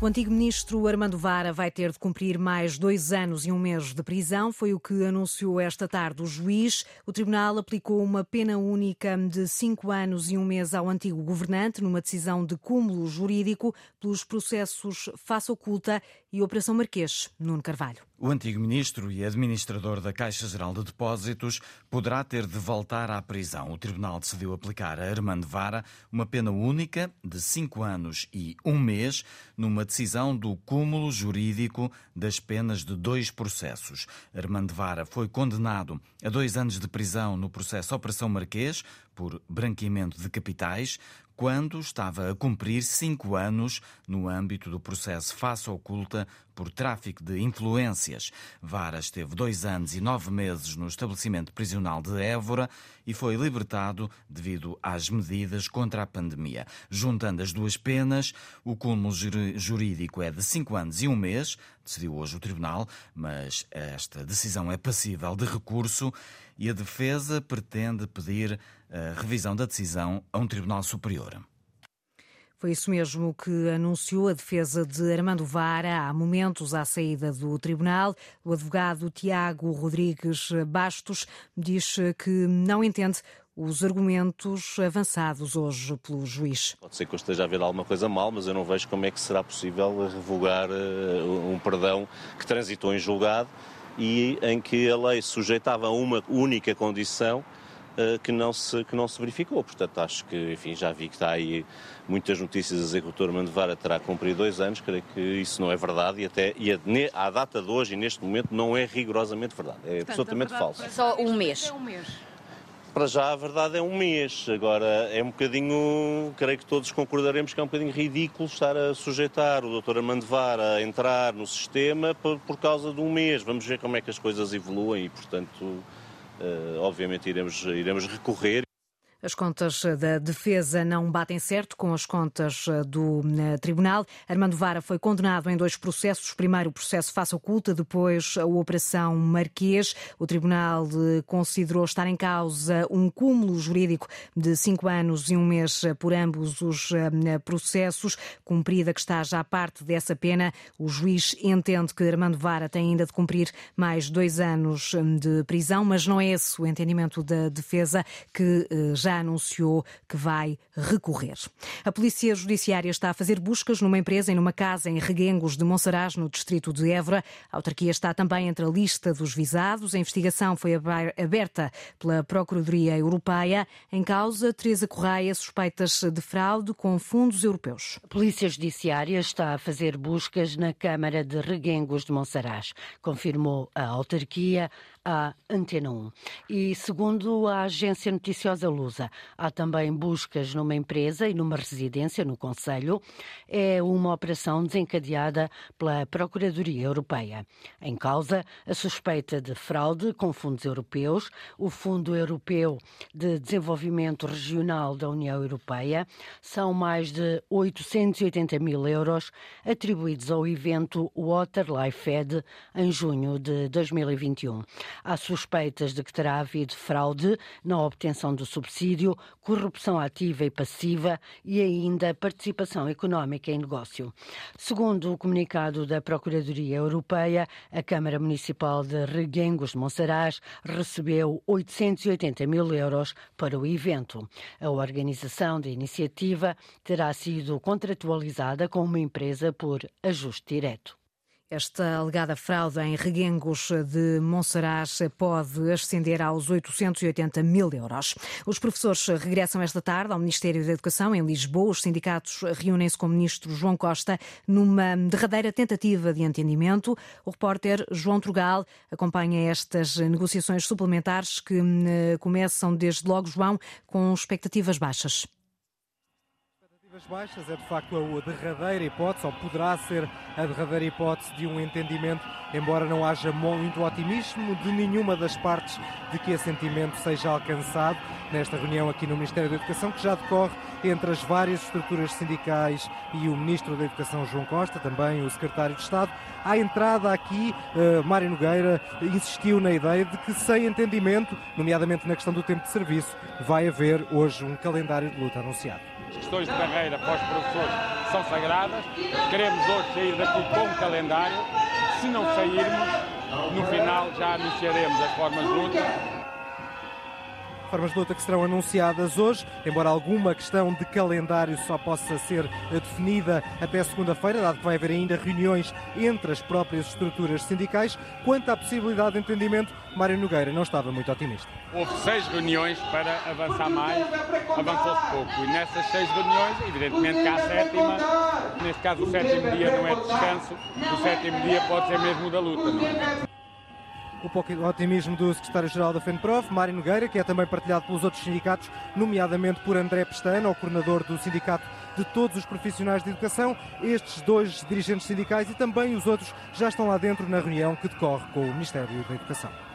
O antigo ministro Armando Vara vai ter de cumprir mais dois anos e um mês de prisão. Foi o que anunciou esta tarde o juiz. O tribunal aplicou uma pena única de cinco anos e um mês ao antigo governante, numa decisão de cúmulo jurídico pelos processos Faça Oculta e Operação Marquês. Nuno Carvalho. O antigo ministro e administrador da Caixa Geral de Depósitos poderá ter de voltar à prisão. O tribunal decidiu aplicar a Armando Vara uma pena única de cinco anos e um mês, numa decisão do cúmulo jurídico das penas de dois processos. Armando Vara foi condenado a dois anos de prisão no processo Operação Marquês por branqueamento de capitais, quando estava a cumprir cinco anos no âmbito do processo Faça Oculta por tráfico de influências. Vara esteve dois anos e nove meses no estabelecimento prisional de Évora e foi libertado devido às medidas contra a pandemia. Juntando as duas penas, o cúmulo jurídico é de cinco anos e um mês, decidiu hoje o Tribunal, mas esta decisão é passível de recurso e a defesa pretende pedir revisão da decisão a um Tribunal Superior. Foi isso mesmo que anunciou a defesa de Armando Vara há momentos à saída do tribunal. O advogado Tiago Rodrigues Bastos diz que não entende os argumentos avançados hoje pelo juiz. Pode ser que eu esteja a ver alguma coisa mal, mas eu não vejo como é que será possível revogar eh, um perdão que transitou em julgado e em que a lei sujeitava a uma única condição eh, que não, se, que não se verificou. Portanto, acho que, enfim, já vi que está aí muitas notícias a dizer que o Dr. Mandevara terá cumprido dois anos, creio que isso não é verdade e até e a, à data de hoje e neste momento não é rigorosamente verdade. É Portanto, absolutamente falso. É só um mês. É um mês. Para já a verdade é um mês. Agora é um bocadinho, creio que todos concordaremos que é um bocadinho ridículo estar a sujeitar o Dr. Armando Vara a entrar no sistema por, por causa de um mês. Vamos ver como é que as coisas evoluem e, portanto, eh, obviamente iremos, iremos recorrer. As contas da defesa não batem certo com as contas do eh, tribunal. Armando Vara foi condenado em dois processos. Primeiro o processo face oculta, depois a Operação Marquês. O tribunal eh, considerou estar em causa um cúmulo jurídico de cinco anos e um mês por ambos os eh, processos. Cumprida que está já parte dessa pena, o juiz entende que Armando Vara tem ainda de cumprir mais dois anos de prisão, mas não é esse o entendimento da defesa que já já anunciou que vai recorrer. A Polícia Judiciária está a fazer buscas numa empresa e numa casa em Reguengos de Monsaraz, no distrito de Évora. A autarquia está também entre a lista dos visados. A investigação foi aberta pela Procuradoria Europeia. Em causa, Teresa Correia, suspeitas de fraude com fundos europeus. A Polícia Judiciária está a fazer buscas na Câmara de Reguengos de Monsaraz, confirmou a autarquia à Antena 1. E segundo a agência noticiosa Lusa, há também buscas numa empresa e numa residência no Conselho. É uma operação desencadeada pela Procuradoria Europeia. Em causa, a suspeita de fraude com fundos europeus, o Fundo Europeu de Desenvolvimento Regional da União Europeia. São mais de 880 mil euros atribuídos ao evento Water Life Fed em junho de 2021. Há suspeitas de que terá havido fraude na obtenção do subsídio, corrupção ativa e passiva e ainda participação económica em negócio. Segundo o comunicado da Procuradoria Europeia, a Câmara Municipal de Reguengos de Monsaraz recebeu 880 mil euros para o evento. A organização da iniciativa terá sido contratualizada com uma empresa por ajuste direto. Esta alegada fraude em reguengos de Monsaraz pode ascender aos 880 mil euros. Os professores regressam esta tarde ao Ministério da Educação, em Lisboa. Os sindicatos reúnem-se com o ministro João Costa numa derradeira tentativa de entendimento. O repórter João Trugal acompanha estas negociações suplementares que eh, começam desde logo, João, com expectativas baixas baixas é de facto a derradeira hipótese, ou poderá ser a derradeira hipótese de um entendimento, embora não haja muito otimismo de nenhuma das partes de que esse sentimento seja alcançado nesta reunião aqui no Ministério da Educação, que já decorre entre as várias estruturas sindicais e o Ministro da Educação, João Costa, também o Secretário de Estado. À entrada aqui, uh, Mário Nogueira insistiu na ideia de que, sem entendimento, nomeadamente na questão do tempo de serviço, vai haver hoje um calendário de luta anunciado. As questões de carreira para os professores são sagradas. Queremos hoje sair daqui com um calendário. Se não sairmos, no final já anunciaremos as formas de luta Formas de luta que serão anunciadas hoje, embora alguma questão de calendário só possa ser definida até segunda-feira, dado que vai haver ainda reuniões entre as próprias estruturas sindicais. Quanto à possibilidade de entendimento, Mário Nogueira não estava muito otimista. Houve seis reuniões para avançar mais, avançou-se pouco. E nessas seis reuniões, evidentemente que há a sétima, neste caso o sétimo dia não é de descanso, o sétimo dia pode ser mesmo da luta. Não é? O otimismo do secretário-geral da FENPROF, Mário Nogueira, que é também partilhado pelos outros sindicatos, nomeadamente por André Pestana, o coordenador do Sindicato de Todos os Profissionais de Educação. Estes dois dirigentes sindicais e também os outros já estão lá dentro na reunião que decorre com o Ministério da Educação.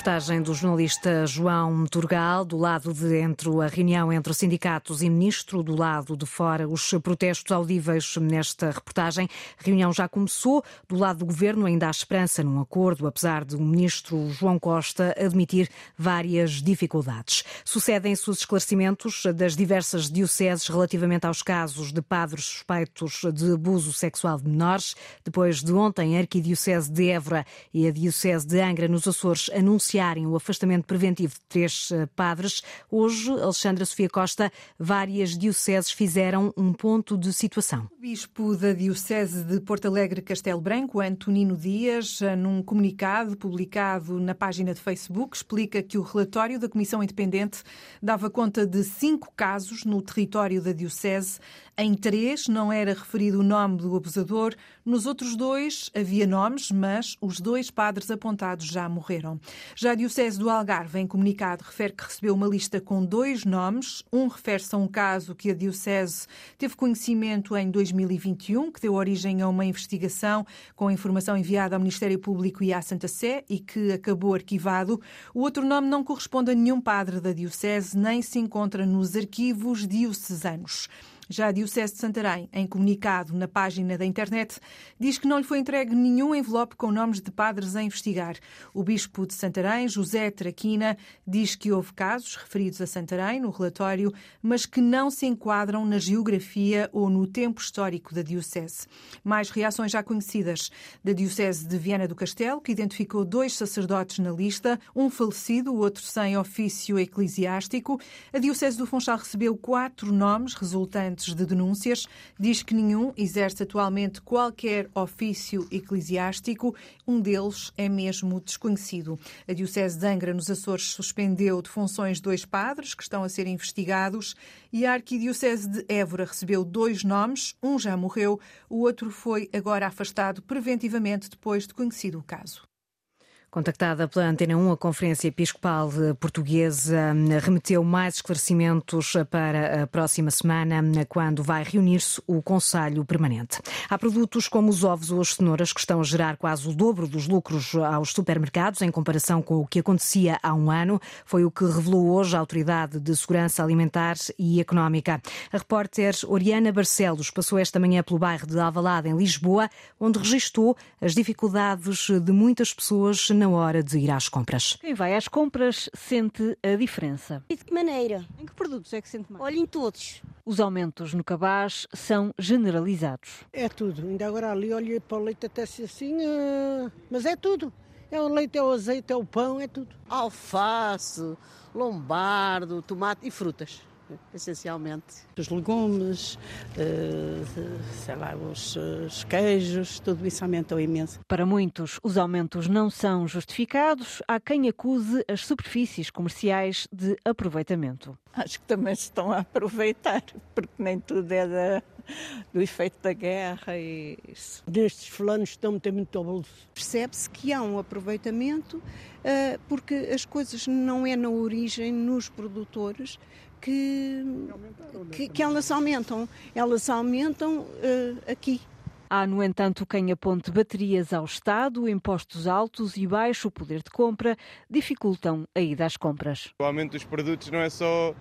Reportagem do jornalista João Turgal, do lado de entre a reunião entre sindicatos e ministro, do lado de fora os protestos audíveis nesta reportagem. A reunião já começou, do lado do governo ainda há esperança num acordo, apesar de o ministro João Costa admitir várias dificuldades. Sucedem-se os esclarecimentos das diversas dioceses relativamente aos casos de padres suspeitos de abuso sexual de menores. Depois de ontem, a Arquidiocese de Évora e a Diocese de Angra, nos Açores, anunciaram anunciarem o afastamento preventivo de três eh, padres, hoje, Alexandra Sofia Costa, várias dioceses fizeram um ponto de situação. O bispo da Diocese de Porto Alegre Castelo Branco, Antonino Dias, eh, num comunicado publicado na página de Facebook, explica que o relatório da Comissão Independente dava conta de cinco casos no território da Diocese em três não era referido o nome do abusador, nos outros dois havia nomes, mas os dois padres apontados já morreram. Já a Diocese do Algarve, em comunicado, refere que recebeu uma lista com dois nomes. Um refere-se a um caso que a Diocese teve conhecimento em 2021, que deu origem a uma investigação com informação enviada ao Ministério Público e à Santa Sé e que acabou arquivado. O outro nome não corresponde a nenhum padre da Diocese, nem se encontra nos arquivos diocesanos. Já a Diocese de Santarém, em comunicado na página da internet, diz que não lhe foi entregue nenhum envelope com nomes de padres a investigar. O bispo de Santarém, José Traquina, diz que houve casos referidos a Santarém no relatório, mas que não se enquadram na geografia ou no tempo histórico da Diocese. Mais reações já conhecidas da Diocese de Viana do Castelo, que identificou dois sacerdotes na lista, um falecido, o outro sem ofício eclesiástico. A Diocese do Funchal recebeu quatro nomes resultantes de denúncias, diz que nenhum exerce atualmente qualquer ofício eclesiástico, um deles é mesmo desconhecido. A Diocese de Angra, nos Açores, suspendeu de funções dois padres que estão a ser investigados e a Arquidiocese de Évora recebeu dois nomes, um já morreu, o outro foi agora afastado preventivamente depois de conhecido o caso. Contactada pela Antena 1, a Conferência Episcopal Portuguesa hum, remeteu mais esclarecimentos para a próxima semana, quando vai reunir-se o Conselho Permanente. Há produtos como os ovos ou as cenouras que estão a gerar quase o dobro dos lucros aos supermercados em comparação com o que acontecia há um ano. Foi o que revelou hoje a Autoridade de Segurança Alimentar e Económica. A repórter Oriana Barcelos passou esta manhã pelo bairro de Alvalade, em Lisboa, onde registou as dificuldades de muitas pessoas na hora de ir às compras. Quem vai às compras sente a diferença. E de que maneira? Em que produtos é que sente mais? Olha, em todos. Os aumentos no cabaz são generalizados. É tudo. Ainda agora ali olhei para o leite até se assim, uh... mas é tudo. É o leite, é o azeite, é o pão, é tudo. Alface, lombardo, tomate e frutas essencialmente. Os legumes, eh, sei lá, os, os queijos, tudo isso aumentou imenso. Para muitos, os aumentos não são justificados. Há quem acuse as superfícies comerciais de aproveitamento. Acho que também se estão a aproveitar, porque nem tudo é da, do efeito da guerra e isso. Destes fulanos estão a muito ao bolso. Percebe-se que há um aproveitamento eh, porque as coisas não é na origem nos produtores que, que, que elas aumentam. Elas aumentam uh, aqui. Há, no entanto, quem aponte baterias ao Estado, impostos altos e baixo poder de compra dificultam a ida às compras. O aumento dos produtos não é só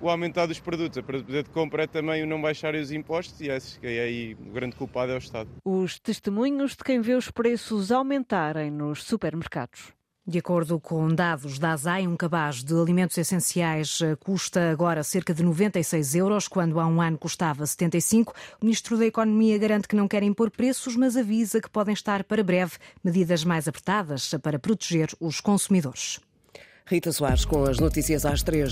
o aumentar dos produtos, a poder de compra é também o não baixar os impostos e acho que aí o grande culpado é o Estado. Os testemunhos de quem vê os preços aumentarem nos supermercados. De acordo com dados da ASAI, um cabaz de alimentos essenciais eh, custa agora cerca de 96 euros, quando há um ano custava 75. O Ministro da Economia garante que não quer impor preços, mas avisa que podem estar para breve medidas mais apertadas para proteger os consumidores. Rita Soares com as notícias às três.